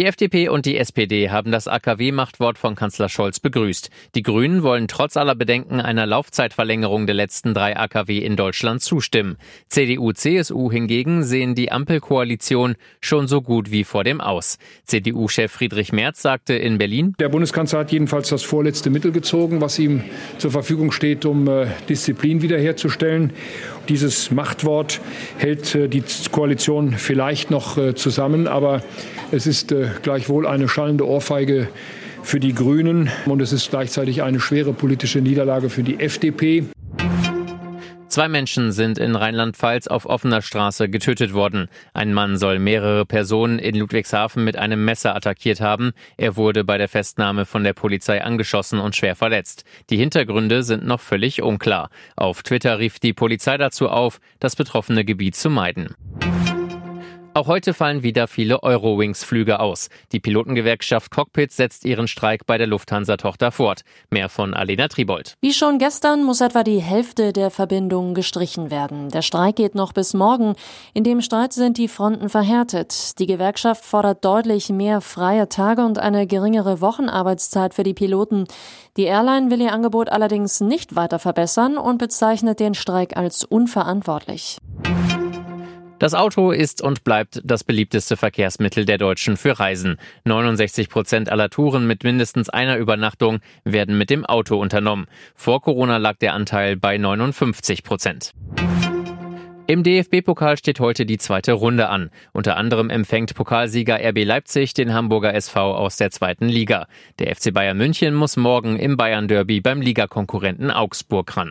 Die FDP und die SPD haben das AKW-Machtwort von Kanzler Scholz begrüßt. Die Grünen wollen trotz aller Bedenken einer Laufzeitverlängerung der letzten drei AKW in Deutschland zustimmen. CDU, CSU hingegen sehen die Ampelkoalition schon so gut wie vor dem Aus. CDU-Chef Friedrich Merz sagte in Berlin, Der Bundeskanzler hat jedenfalls das vorletzte Mittel gezogen, was ihm zur Verfügung steht, um äh, Disziplin wiederherzustellen. Dieses Machtwort hält äh, die Koalition vielleicht noch äh, zusammen, aber es ist äh, gleichwohl eine schallende Ohrfeige für die Grünen und es ist gleichzeitig eine schwere politische Niederlage für die FDP. Zwei Menschen sind in Rheinland-Pfalz auf offener Straße getötet worden. Ein Mann soll mehrere Personen in Ludwigshafen mit einem Messer attackiert haben. Er wurde bei der Festnahme von der Polizei angeschossen und schwer verletzt. Die Hintergründe sind noch völlig unklar. Auf Twitter rief die Polizei dazu auf, das betroffene Gebiet zu meiden. Auch heute fallen wieder viele Eurowings-Flüge aus. Die Pilotengewerkschaft Cockpit setzt ihren Streik bei der Lufthansa-Tochter fort. Mehr von Alena Tribold. Wie schon gestern muss etwa die Hälfte der Verbindungen gestrichen werden. Der Streik geht noch bis morgen. In dem Streit sind die Fronten verhärtet. Die Gewerkschaft fordert deutlich mehr freie Tage und eine geringere Wochenarbeitszeit für die Piloten. Die Airline will ihr Angebot allerdings nicht weiter verbessern und bezeichnet den Streik als unverantwortlich. Das Auto ist und bleibt das beliebteste Verkehrsmittel der Deutschen für Reisen. 69 Prozent aller Touren mit mindestens einer Übernachtung werden mit dem Auto unternommen. Vor Corona lag der Anteil bei 59 Prozent. Im DFB-Pokal steht heute die zweite Runde an. Unter anderem empfängt Pokalsieger RB Leipzig den Hamburger SV aus der zweiten Liga. Der FC Bayern München muss morgen im Bayern-Derby beim Ligakonkurrenten Augsburg ran.